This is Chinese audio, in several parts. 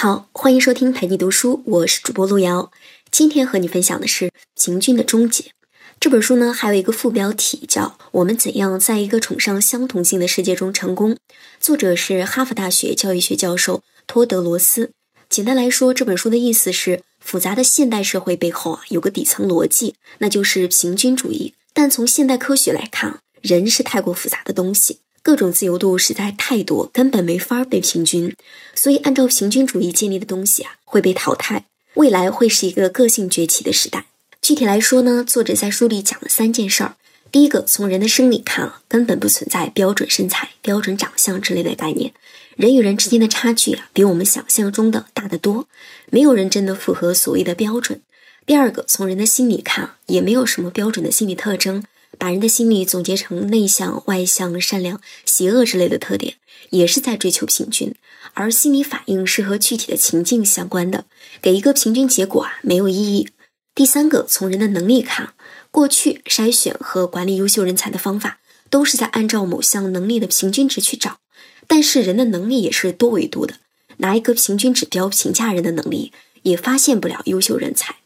好，欢迎收听陪你读书，我是主播路遥。今天和你分享的是《平均的终结》这本书呢，还有一个副标题叫《我们怎样在一个崇尚相同性的世界中成功》，作者是哈佛大学教育学教授托德罗斯。简单来说，这本书的意思是，复杂的现代社会背后啊，有个底层逻辑，那就是平均主义。但从现代科学来看，人是太过复杂的东西。各种自由度实在太多，根本没法被平均，所以按照平均主义建立的东西啊会被淘汰。未来会是一个个性崛起的时代。具体来说呢，作者在书里讲了三件事儿。第一个，从人的生理看啊，根本不存在标准身材、标准长相之类的概念，人与人之间的差距啊比我们想象中的大得多，没有人真的符合所谓的标准。第二个，从人的心理看，也没有什么标准的心理特征。把人的心理总结成内向、外向、善良、邪恶之类的特点，也是在追求平均。而心理反应是和具体的情境相关的，给一个平均结果啊没有意义。第三个，从人的能力看，过去筛选和管理优秀人才的方法都是在按照某项能力的平均值去找，但是人的能力也是多维度的，拿一个平均指标评价人的能力，也发现不了优秀人才。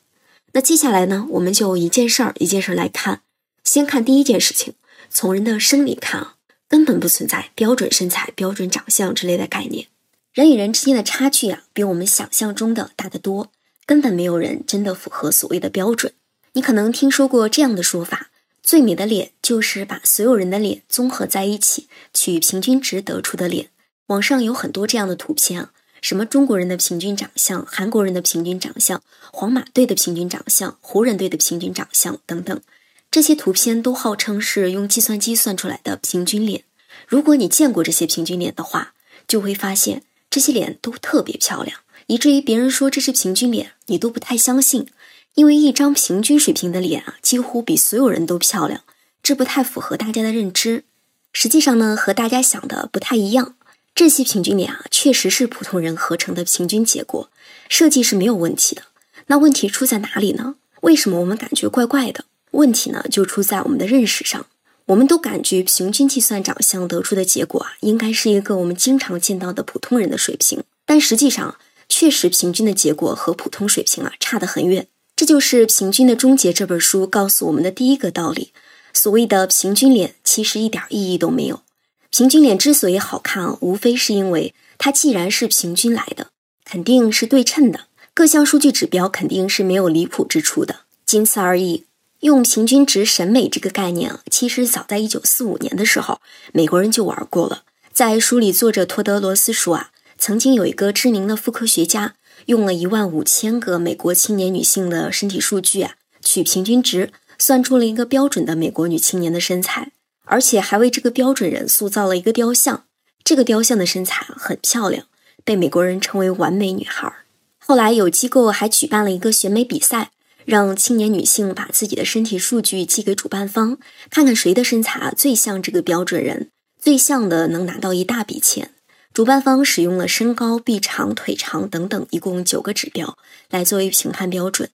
那接下来呢，我们就一件事儿一件事儿来看。先看第一件事情，从人的生理看啊，根本不存在标准身材、标准长相之类的概念。人与人之间的差距啊，比我们想象中的大得多，根本没有人真的符合所谓的标准。你可能听说过这样的说法：最美的脸就是把所有人的脸综合在一起，取平均值得出的脸。网上有很多这样的图片啊，什么中国人的平均长相、韩国人的平均长相、皇马队的平均长相、湖人队的平均长相等等。这些图片都号称是用计算机算出来的平均脸。如果你见过这些平均脸的话，就会发现这些脸都特别漂亮，以至于别人说这是平均脸，你都不太相信。因为一张平均水平的脸啊，几乎比所有人都漂亮，这不太符合大家的认知。实际上呢，和大家想的不太一样。这些平均脸啊，确实是普通人合成的平均结果，设计是没有问题的。那问题出在哪里呢？为什么我们感觉怪怪的？问题呢，就出在我们的认识上。我们都感觉平均计算长相得出的结果啊，应该是一个我们经常见到的普通人的水平。但实际上，确实平均的结果和普通水平啊差得很远。这就是《平均的终结》这本书告诉我们的第一个道理：所谓的平均脸，其实一点意义都没有。平均脸之所以好看，无非是因为它既然是平均来的，肯定是对称的，各项数据指标肯定是没有离谱之处的，仅此而已。用平均值审美这个概念啊，其实早在一九四五年的时候，美国人就玩过了。在书里，作者托德罗斯说啊，曾经有一个知名的妇科学家，用了一万五千个美国青年女性的身体数据啊，取平均值，算出了一个标准的美国女青年的身材，而且还为这个标准人塑造了一个雕像。这个雕像的身材很漂亮，被美国人称为完美女孩。后来有机构还举办了一个选美比赛。让青年女性把自己的身体数据寄给主办方，看看谁的身材最像这个标准人，最像的能拿到一大笔钱。主办方使用了身高、臂长、腿长等等一共九个指标来作为评判标准。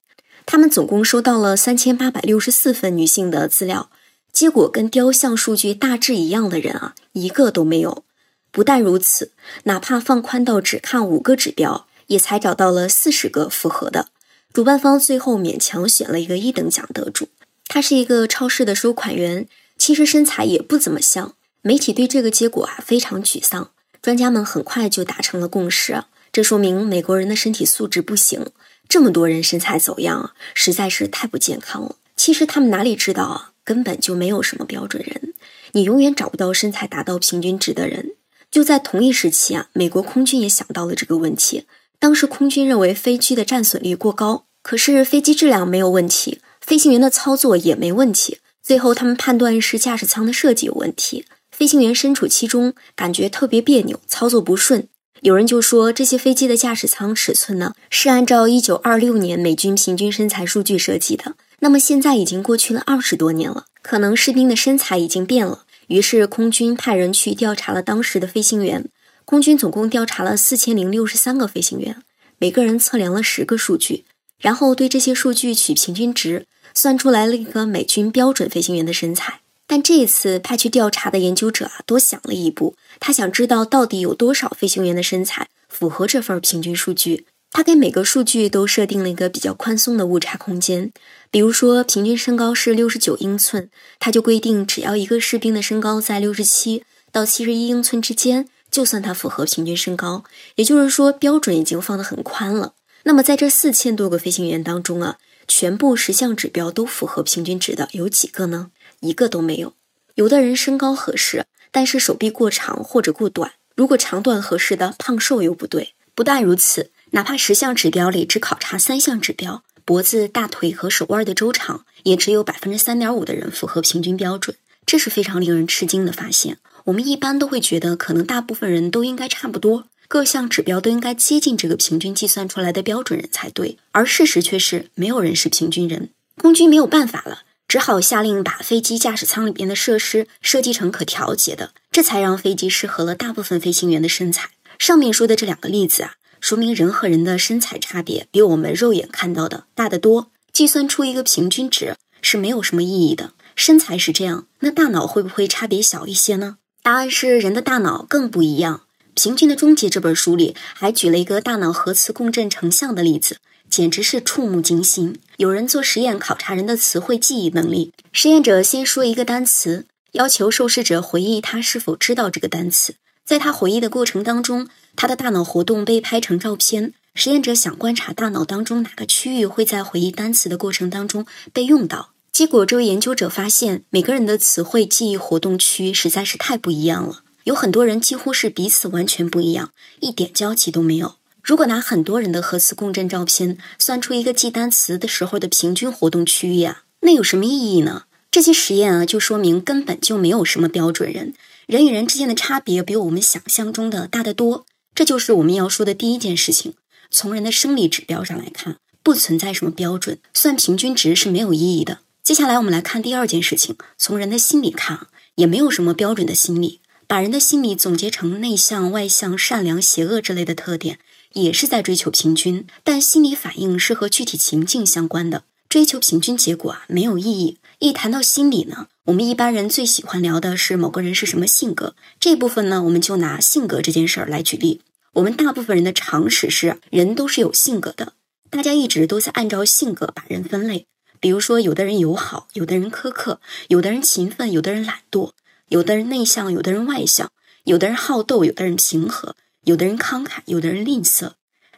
他们总共收到了三千八百六十四份女性的资料，结果跟雕像数据大致一样的人啊，一个都没有。不但如此，哪怕放宽到只看五个指标，也才找到了四十个符合的。主办方最后勉强选了一个一等奖得主，他是一个超市的收款员，其实身材也不怎么像。媒体对这个结果啊非常沮丧，专家们很快就达成了共识，这说明美国人的身体素质不行，这么多人身材走样，实在是太不健康了。其实他们哪里知道啊，根本就没有什么标准人，你永远找不到身材达到平均值的人。就在同一时期啊，美国空军也想到了这个问题。当时空军认为飞机的战损率过高，可是飞机质量没有问题，飞行员的操作也没问题。最后他们判断是驾驶舱的设计有问题，飞行员身处其中感觉特别别扭，操作不顺。有人就说这些飞机的驾驶舱尺寸呢是按照一九二六年美军平均身材数据设计的。那么现在已经过去了二十多年了，可能士兵的身材已经变了。于是空军派人去调查了当时的飞行员。空军总共调查了四千零六十三个飞行员，每个人测量了十个数据，然后对这些数据取平均值，算出来了一个美军标准飞行员的身材。但这一次派去调查的研究者啊，多想了一步，他想知道到底有多少飞行员的身材符合这份平均数据。他给每个数据都设定了一个比较宽松的误差空间。比如说，平均身高是六十九英寸，他就规定只要一个士兵的身高在六十七到七十一英寸之间，就算他符合平均身高。也就是说，标准已经放得很宽了。那么在这四千多个飞行员当中啊，全部十项指标都符合平均值的有几个呢？一个都没有。有的人身高合适，但是手臂过长或者过短。如果长短合适的胖瘦又不对。不但如此，哪怕十项指标里只考察三项指标，脖子、大腿和手腕的周长，也只有百分之三点五的人符合平均标准。这是非常令人吃惊的发现。我们一般都会觉得，可能大部分人都应该差不多，各项指标都应该接近这个平均计算出来的标准人才对。而事实却是，没有人是平均人。空军没有办法了。只好下令把飞机驾驶舱里边的设施设计成可调节的，这才让飞机适合了大部分飞行员的身材。上面说的这两个例子啊，说明人和人的身材差别比我们肉眼看到的大得多。计算出一个平均值是没有什么意义的。身材是这样，那大脑会不会差别小一些呢？答案是人的大脑更不一样。《平均的终结》这本书里还举了一个大脑核磁共振成像的例子。简直是触目惊心！有人做实验考察人的词汇记忆能力。实验者先说一个单词，要求受试者回忆他是否知道这个单词。在他回忆的过程当中，他的大脑活动被拍成照片。实验者想观察大脑当中哪个区域会在回忆单词的过程当中被用到。结果，这位研究者发现，每个人的词汇记忆活动区实在是太不一样了。有很多人几乎是彼此完全不一样，一点交集都没有。如果拿很多人的核磁共振照片算出一个记单词的时候的平均活动区域啊，那有什么意义呢？这些实验啊，就说明根本就没有什么标准人，人与人之间的差别比我们想象中的大得多。这就是我们要说的第一件事情。从人的生理指标上来看，不存在什么标准，算平均值是没有意义的。接下来我们来看第二件事情，从人的心理看，也没有什么标准的心理，把人的心理总结成内向、外向、善良、邪恶之类的特点。也是在追求平均，但心理反应是和具体情境相关的。追求平均结果啊，没有意义。一谈到心理呢，我们一般人最喜欢聊的是某个人是什么性格。这部分呢，我们就拿性格这件事儿来举例。我们大部分人的常识是，人都是有性格的。大家一直都在按照性格把人分类。比如说，有的人友好，有的人苛刻，有的人勤奋，有的人懒惰，有的人内向，有的人外向，有的人好斗，有的人平和。有的人慷慨，有的人吝啬，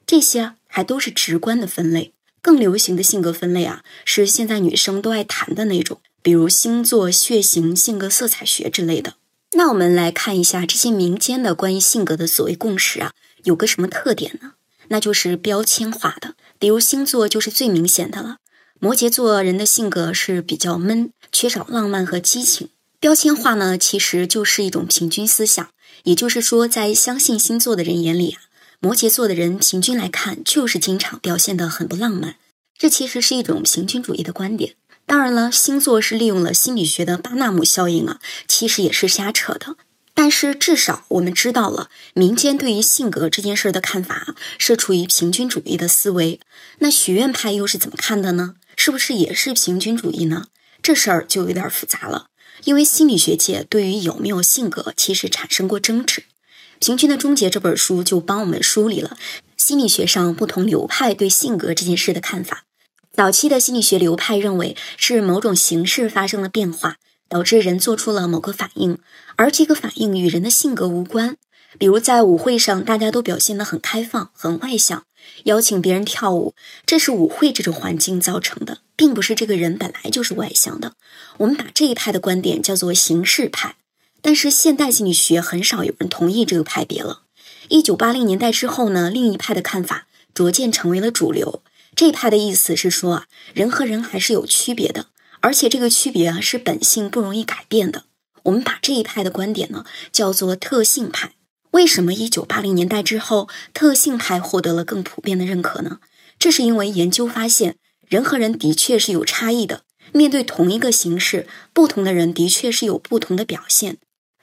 这些还都是直观的分类。更流行的性格分类啊，是现在女生都爱谈的那种，比如星座、血型、性格色彩学之类的。那我们来看一下这些民间的关于性格的所谓共识啊，有个什么特点呢？那就是标签化的。比如星座就是最明显的了，摩羯座人的性格是比较闷，缺少浪漫和激情。标签化呢，其实就是一种平均思想。也就是说，在相信星座的人眼里啊，摩羯座的人平均来看就是经常表现得很不浪漫。这其实是一种平均主义的观点。当然了，星座是利用了心理学的巴纳姆效应啊，其实也是瞎扯的。但是至少我们知道了，民间对于性格这件事的看法是处于平均主义的思维。那学院派又是怎么看的呢？是不是也是平均主义呢？这事儿就有点复杂了。因为心理学界对于有没有性格其实产生过争执，《平均的终结》这本书就帮我们梳理了心理学上不同流派对性格这件事的看法。早期的心理学流派认为是某种形式发生了变化，导致人做出了某个反应，而这个反应与人的性格无关。比如在舞会上，大家都表现得很开放、很外向，邀请别人跳舞，这是舞会这种环境造成的。并不是这个人本来就是外向的，我们把这一派的观点叫做形式派。但是现代心理学很少有人同意这个派别了。一九八零年代之后呢，另一派的看法逐渐成为了主流。这一派的意思是说啊，人和人还是有区别的，而且这个区别啊是本性不容易改变的。我们把这一派的观点呢叫做特性派。为什么一九八零年代之后特性派获得了更普遍的认可呢？这是因为研究发现。人和人的确是有差异的，面对同一个形式，不同的人的确是有不同的表现。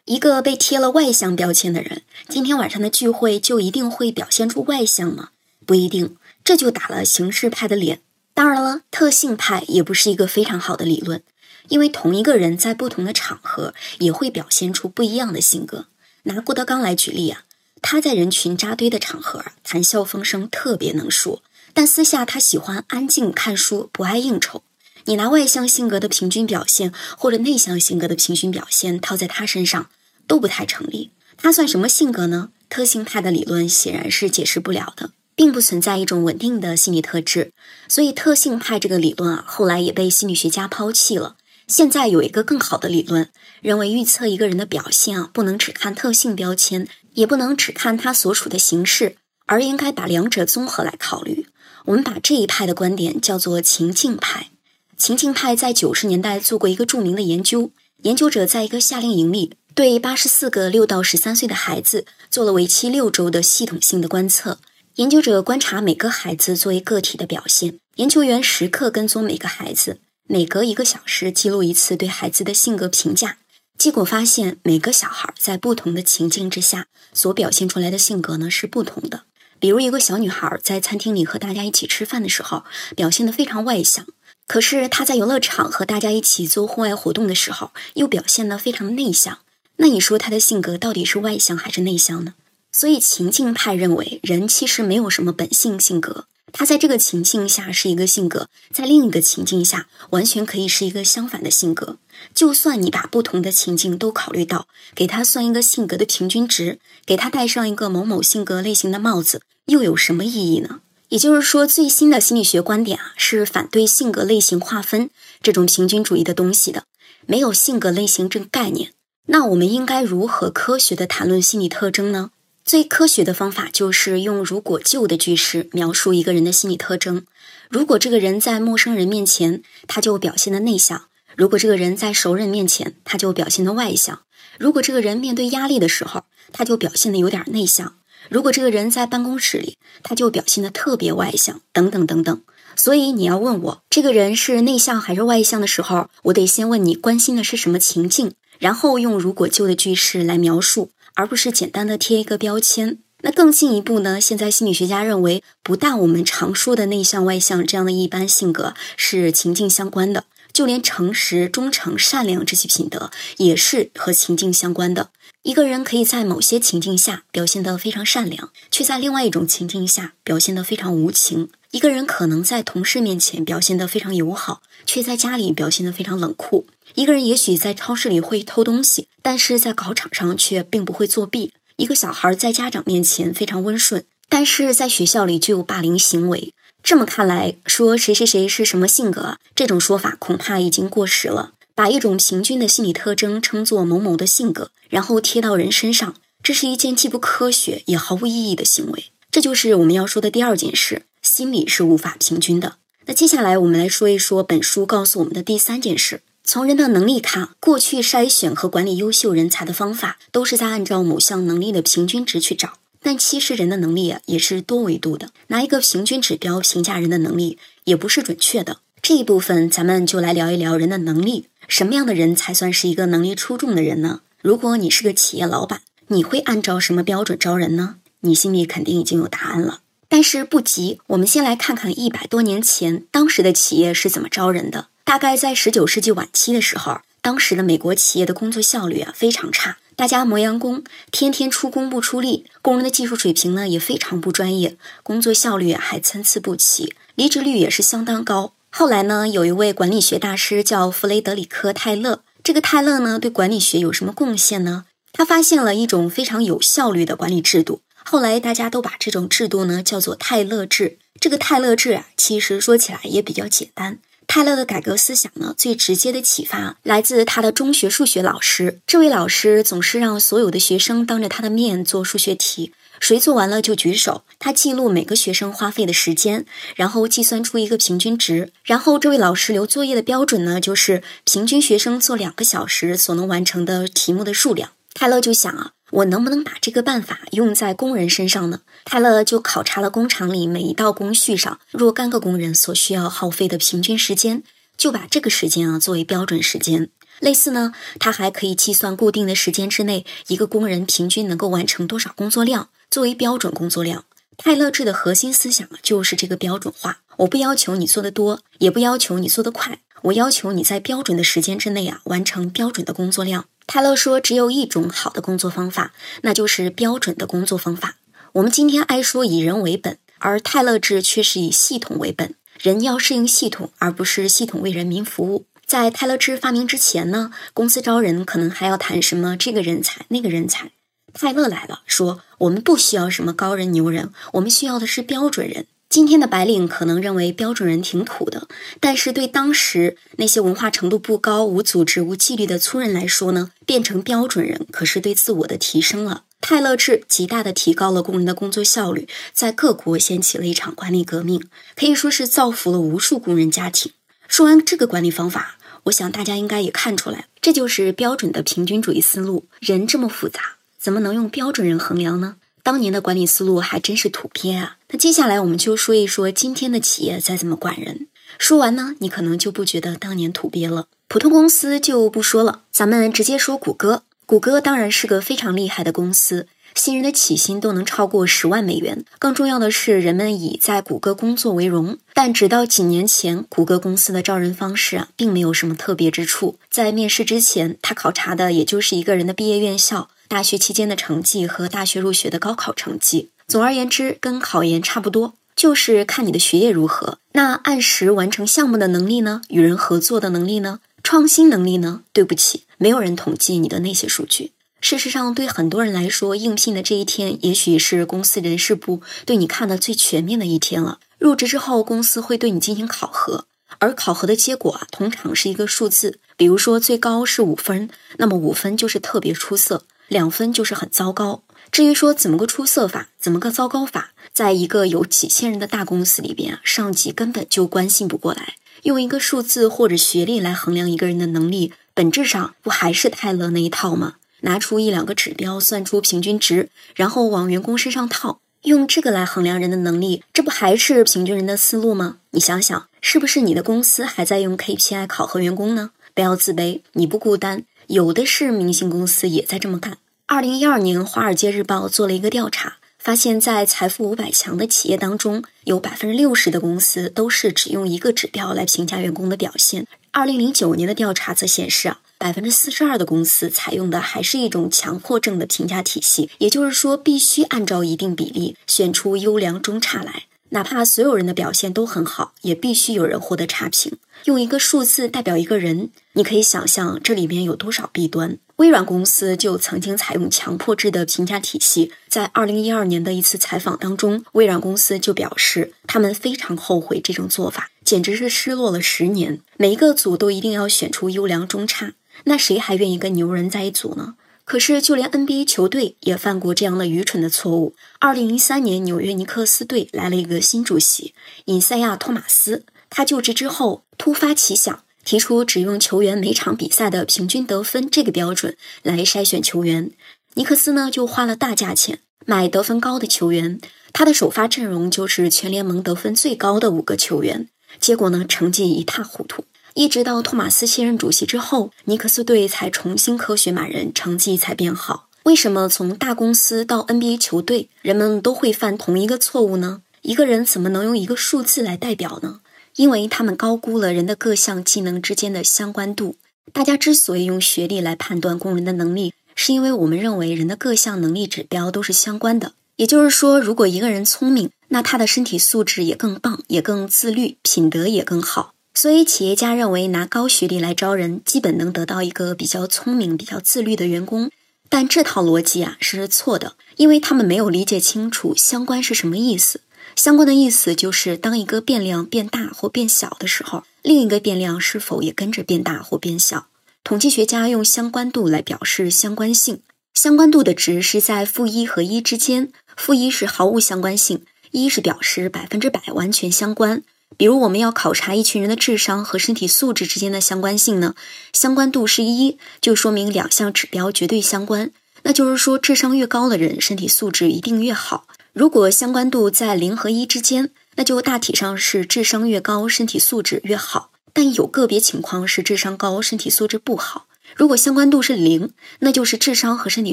一个被贴了外向标签的人，今天晚上的聚会就一定会表现出外向吗？不一定，这就打了形式派的脸。当然了，特性派也不是一个非常好的理论，因为同一个人在不同的场合也会表现出不一样的性格。拿郭德纲来举例啊。他在人群扎堆的场合谈笑风生，特别能说，但私下他喜欢安静看书，不爱应酬。你拿外向性格的平均表现或者内向性格的平均表现套在他身上，都不太成立。他算什么性格呢？特性派的理论显然是解释不了的，并不存在一种稳定的心理特质。所以特性派这个理论啊，后来也被心理学家抛弃了。现在有一个更好的理论，认为预测一个人的表现啊，不能只看特性标签，也不能只看他所处的形式，而应该把两者综合来考虑。我们把这一派的观点叫做情境派。情境派在九十年代做过一个著名的研究，研究者在一个夏令营里，对八十四个六到十三岁的孩子做了为期六周的系统性的观测。研究者观察每个孩子作为个体的表现，研究员时刻跟踪每个孩子，每隔一个小时记录一次对孩子的性格评价。结果发现，每个小孩在不同的情境之下所表现出来的性格呢是不同的。比如，一个小女孩在餐厅里和大家一起吃饭的时候，表现得非常外向。可是她在游乐场和大家一起做户外活动的时候，又表现得非常内向。那你说她的性格到底是外向还是内向呢？所以情境派认为，人其实没有什么本性性格，他在这个情境下是一个性格，在另一个情境下完全可以是一个相反的性格。就算你把不同的情境都考虑到，给他算一个性格的平均值，给他戴上一个某某性格类型的帽子，又有什么意义呢？也就是说，最新的心理学观点啊，是反对性格类型划分这种平均主义的东西的，没有性格类型这个概念。那我们应该如何科学的谈论心理特征呢？最科学的方法就是用“如果就”的句式描述一个人的心理特征。如果这个人在陌生人面前，他就表现的内向；如果这个人在熟人面前，他就表现的外向；如果这个人面对压力的时候，他就表现的有点内向。如果这个人在办公室里，他就表现的特别外向，等等等等。所以你要问我这个人是内向还是外向的时候，我得先问你关心的是什么情境，然后用如果就的句式来描述，而不是简单的贴一个标签。那更进一步呢？现在心理学家认为，不但我们常说的内向外向这样的一般性格是情境相关的，就连诚实、忠诚、善良这些品德也是和情境相关的。一个人可以在某些情境下表现得非常善良，却在另外一种情境下表现得非常无情。一个人可能在同事面前表现得非常友好，却在家里表现得非常冷酷。一个人也许在超市里会偷东西，但是在考场上却并不会作弊。一个小孩在家长面前非常温顺，但是在学校里就有霸凌行为。这么看来，说谁谁谁是什么性格，这种说法恐怕已经过时了。把一种平均的心理特征称作某某的性格，然后贴到人身上，这是一件既不科学也毫无意义的行为。这就是我们要说的第二件事：心理是无法平均的。那接下来我们来说一说本书告诉我们的第三件事：从人的能力看，过去筛选和管理优秀人才的方法都是在按照某项能力的平均值去找，但其实人的能力啊也是多维度的，拿一个平均指标评价人的能力也不是准确的。这一部分咱们就来聊一聊人的能力。什么样的人才算是一个能力出众的人呢？如果你是个企业老板，你会按照什么标准招人呢？你心里肯定已经有答案了。但是不急，我们先来看看一百多年前当时的企业是怎么招人的。大概在十九世纪晚期的时候，当时的美国企业的工作效率啊非常差，大家磨洋工，天天出工不出力，工人的技术水平呢也非常不专业，工作效率还参差不齐，离职率也是相当高。后来呢，有一位管理学大师叫弗雷德里克·泰勒。这个泰勒呢，对管理学有什么贡献呢？他发现了一种非常有效率的管理制度。后来大家都把这种制度呢叫做泰勒制。这个泰勒制啊，其实说起来也比较简单。泰勒的改革思想呢，最直接的启发来自他的中学数学老师。这位老师总是让所有的学生当着他的面做数学题。谁做完了就举手。他记录每个学生花费的时间，然后计算出一个平均值。然后这位老师留作业的标准呢，就是平均学生做两个小时所能完成的题目的数量。泰勒就想啊，我能不能把这个办法用在工人身上呢？泰勒就考察了工厂里每一道工序上若干个工人所需要耗费的平均时间，就把这个时间啊作为标准时间。类似呢，他还可以计算固定的时间之内一个工人平均能够完成多少工作量。作为标准工作量，泰勒制的核心思想就是这个标准化。我不要求你做的多，也不要求你做的快，我要求你在标准的时间之内啊完成标准的工作量。泰勒说，只有一种好的工作方法，那就是标准的工作方法。我们今天爱说以人为本，而泰勒制却是以系统为本。人要适应系统，而不是系统为人民服务。在泰勒制发明之前呢，公司招人可能还要谈什么这个人才那个人才。泰勒来了，说我们不需要什么高人牛人，我们需要的是标准人。今天的白领可能认为标准人挺土的，但是对当时那些文化程度不高、无组织、无纪律的粗人来说呢，变成标准人可是对自我的提升了。泰勒制极大的提高了工人的工作效率，在各国掀起了一场管理革命，可以说是造福了无数工人家庭。说完这个管理方法，我想大家应该也看出来，这就是标准的平均主义思路。人这么复杂，怎么能用标准人衡量呢？当年的管理思路还真是土鳖啊！那接下来我们就说一说今天的企业在怎么管人。说完呢，你可能就不觉得当年土鳖了。普通公司就不说了，咱们直接说谷歌。谷歌当然是个非常厉害的公司，新人的起薪都能超过十万美元。更重要的是，人们以在谷歌工作为荣。但直到几年前，谷歌公司的招人方式啊，并没有什么特别之处。在面试之前，他考察的也就是一个人的毕业院校。大学期间的成绩和大学入学的高考成绩，总而言之跟考研差不多，就是看你的学业如何。那按时完成项目的能力呢？与人合作的能力呢？创新能力呢？对不起，没有人统计你的那些数据。事实上，对很多人来说，应聘的这一天，也许是公司人事部对你看的最全面的一天了。入职之后，公司会对你进行考核，而考核的结果啊，通常是一个数字，比如说最高是五分，那么五分就是特别出色。两分就是很糟糕。至于说怎么个出色法，怎么个糟糕法，在一个有几千人的大公司里边，上级根本就关心不过来。用一个数字或者学历来衡量一个人的能力，本质上不还是泰勒那一套吗？拿出一两个指标，算出平均值，然后往员工身上套，用这个来衡量人的能力，这不还是平均人的思路吗？你想想，是不是你的公司还在用 KPI 考核员工呢？不要自卑，你不孤单。有的是明星公司也在这么干。二零一二年，《华尔街日报》做了一个调查，发现，在财富五百强的企业当中，有百分之六十的公司都是只用一个指标来评价员工的表现。二零零九年的调查则显示啊，百分之四十二的公司采用的还是一种强迫症的评价体系，也就是说，必须按照一定比例选出优良中差来。哪怕所有人的表现都很好，也必须有人获得差评。用一个数字代表一个人，你可以想象这里面有多少弊端。微软公司就曾经采用强迫制的评价体系。在二零一二年的一次采访当中，微软公司就表示，他们非常后悔这种做法，简直是失落了十年。每一个组都一定要选出优良中差，那谁还愿意跟牛人在一组呢？可是，就连 NBA 球队也犯过这样的愚蠢的错误。二零一三年，纽约尼克斯队来了一个新主席，尹赛亚·托马斯。他就职之后，突发奇想，提出只用球员每场比赛的平均得分这个标准来筛选球员。尼克斯呢，就花了大价钱买得分高的球员，他的首发阵容就是全联盟得分最高的五个球员。结果呢，成绩一塌糊涂。一直到托马斯卸任主席之后，尼克斯队才重新科学马人，成绩才变好。为什么从大公司到 NBA 球队，人们都会犯同一个错误呢？一个人怎么能用一个数字来代表呢？因为他们高估了人的各项技能之间的相关度。大家之所以用学历来判断工人的能力，是因为我们认为人的各项能力指标都是相关的。也就是说，如果一个人聪明，那他的身体素质也更棒，也更自律，品德也更好。所以，企业家认为拿高学历来招人，基本能得到一个比较聪明、比较自律的员工。但这套逻辑啊是错的，因为他们没有理解清楚相关是什么意思。相关的意思就是，当一个变量变大或变小的时候，另一个变量是否也跟着变大或变小。统计学家用相关度来表示相关性，相关度的值是在负一和一之间，负一是毫无相关性，一是表示百分之百完全相关。比如，我们要考察一群人的智商和身体素质之间的相关性呢？相关度是一，就说明两项指标绝对相关。那就是说，智商越高的人，身体素质一定越好。如果相关度在零和一之间，那就大体上是智商越高，身体素质越好。但有个别情况是智商高，身体素质不好。如果相关度是零，那就是智商和身体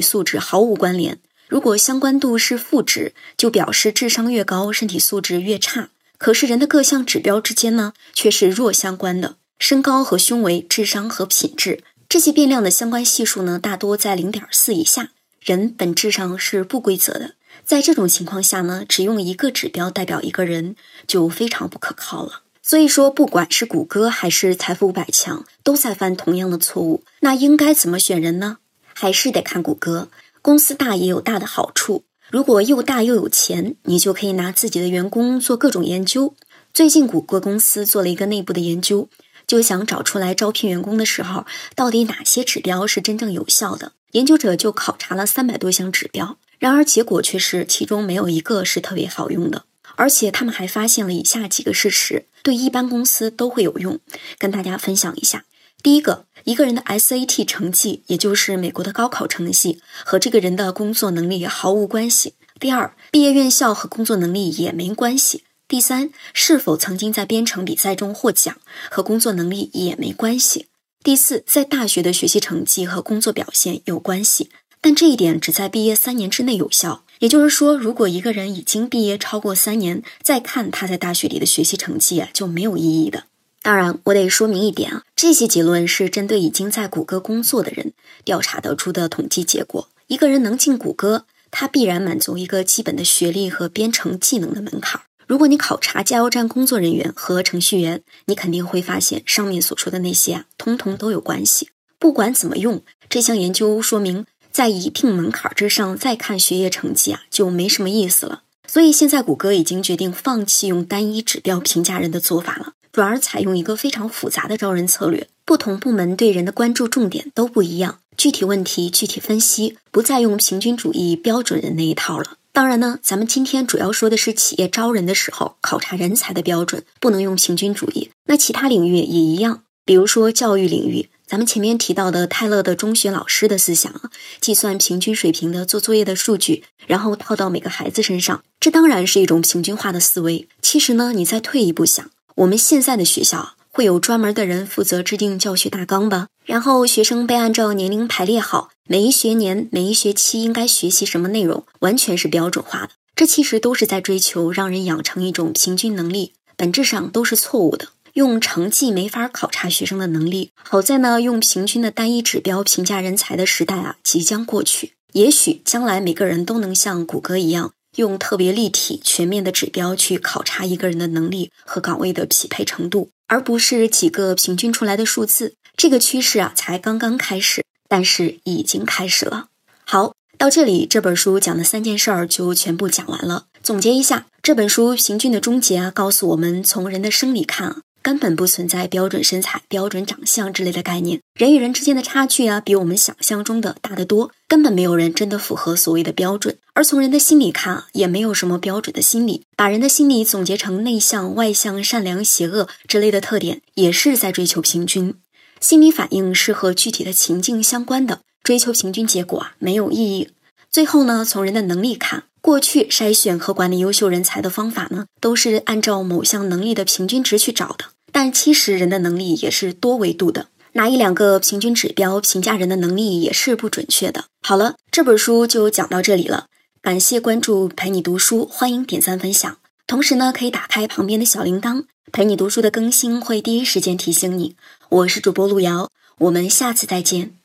素质毫无关联。如果相关度是负值，就表示智商越高，身体素质越差。可是人的各项指标之间呢，却是弱相关的。身高和胸围、智商和品质这些变量的相关系数呢，大多在零点四以下。人本质上是不规则的，在这种情况下呢，只用一个指标代表一个人就非常不可靠了。所以说，不管是谷歌还是财富五百强，都在犯同样的错误。那应该怎么选人呢？还是得看谷歌。公司大也有大的好处，如果又大又有钱，你就可以拿自己的员工做各种研究。最近谷歌公司做了一个内部的研究，就想找出来招聘员工的时候，到底哪些指标是真正有效的。研究者就考察了三百多项指标，然而结果却是其中没有一个是特别好用的。而且他们还发现了以下几个事实，对一般公司都会有用，跟大家分享一下。第一个，一个人的 SAT 成绩，也就是美国的高考成绩，和这个人的工作能力毫无关系。第二，毕业院校和工作能力也没关系。第三，是否曾经在编程比赛中获奖，和工作能力也没关系。第四，在大学的学习成绩和工作表现有关系，但这一点只在毕业三年之内有效。也就是说，如果一个人已经毕业超过三年，再看他在大学里的学习成绩，就没有意义的。当然，我得说明一点啊，这些结论是针对已经在谷歌工作的人调查得出的统计结果。一个人能进谷歌，他必然满足一个基本的学历和编程技能的门槛。如果你考察加油站工作人员和程序员，你肯定会发现上面所说的那些啊，通通都有关系。不管怎么用，这项研究说明，在一定门槛之上再看学业成绩啊，就没什么意思了。所以现在谷歌已经决定放弃用单一指标评价人的做法了，转而采用一个非常复杂的招人策略。不同部门对人的关注重点都不一样，具体问题具体分析，不再用平均主义标准人那一套了。当然呢，咱们今天主要说的是企业招人的时候考察人才的标准，不能用平均主义。那其他领域也一样，比如说教育领域，咱们前面提到的泰勒的中学老师的思想啊，计算平均水平的做作业的数据，然后套到每个孩子身上，这当然是一种平均化的思维。其实呢，你再退一步想，我们现在的学校会有专门的人负责制定教学大纲吧？然后学生被按照年龄排列好。每一学年、每一学期应该学习什么内容，完全是标准化的。这其实都是在追求让人养成一种平均能力，本质上都是错误的。用成绩没法考察学生的能力。好在呢，用平均的单一指标评价人才的时代啊，即将过去。也许将来每个人都能像谷歌一样，用特别立体、全面的指标去考察一个人的能力和岗位的匹配程度，而不是几个平均出来的数字。这个趋势啊，才刚刚开始。但是已经开始了。好，到这里这本书讲的三件事儿就全部讲完了。总结一下，这本书《平均的终结》啊，告诉我们，从人的生理看，根本不存在标准身材、标准长相之类的概念。人与人之间的差距啊，比我们想象中的大得多，根本没有人真的符合所谓的标准。而从人的心理看，也没有什么标准的心理。把人的心理总结成内向、外向、善良、邪恶之类的特点，也是在追求平均。心理反应是和具体的情境相关的，追求平均结果啊没有意义。最后呢，从人的能力看，过去筛选和管理优秀人才的方法呢，都是按照某项能力的平均值去找的。但其实人的能力也是多维度的，拿一两个平均指标评价人的能力也是不准确的。好了，这本书就讲到这里了，感谢关注陪你读书，欢迎点赞分享，同时呢可以打开旁边的小铃铛。陪你读书的更新会第一时间提醒你，我是主播路遥，我们下次再见。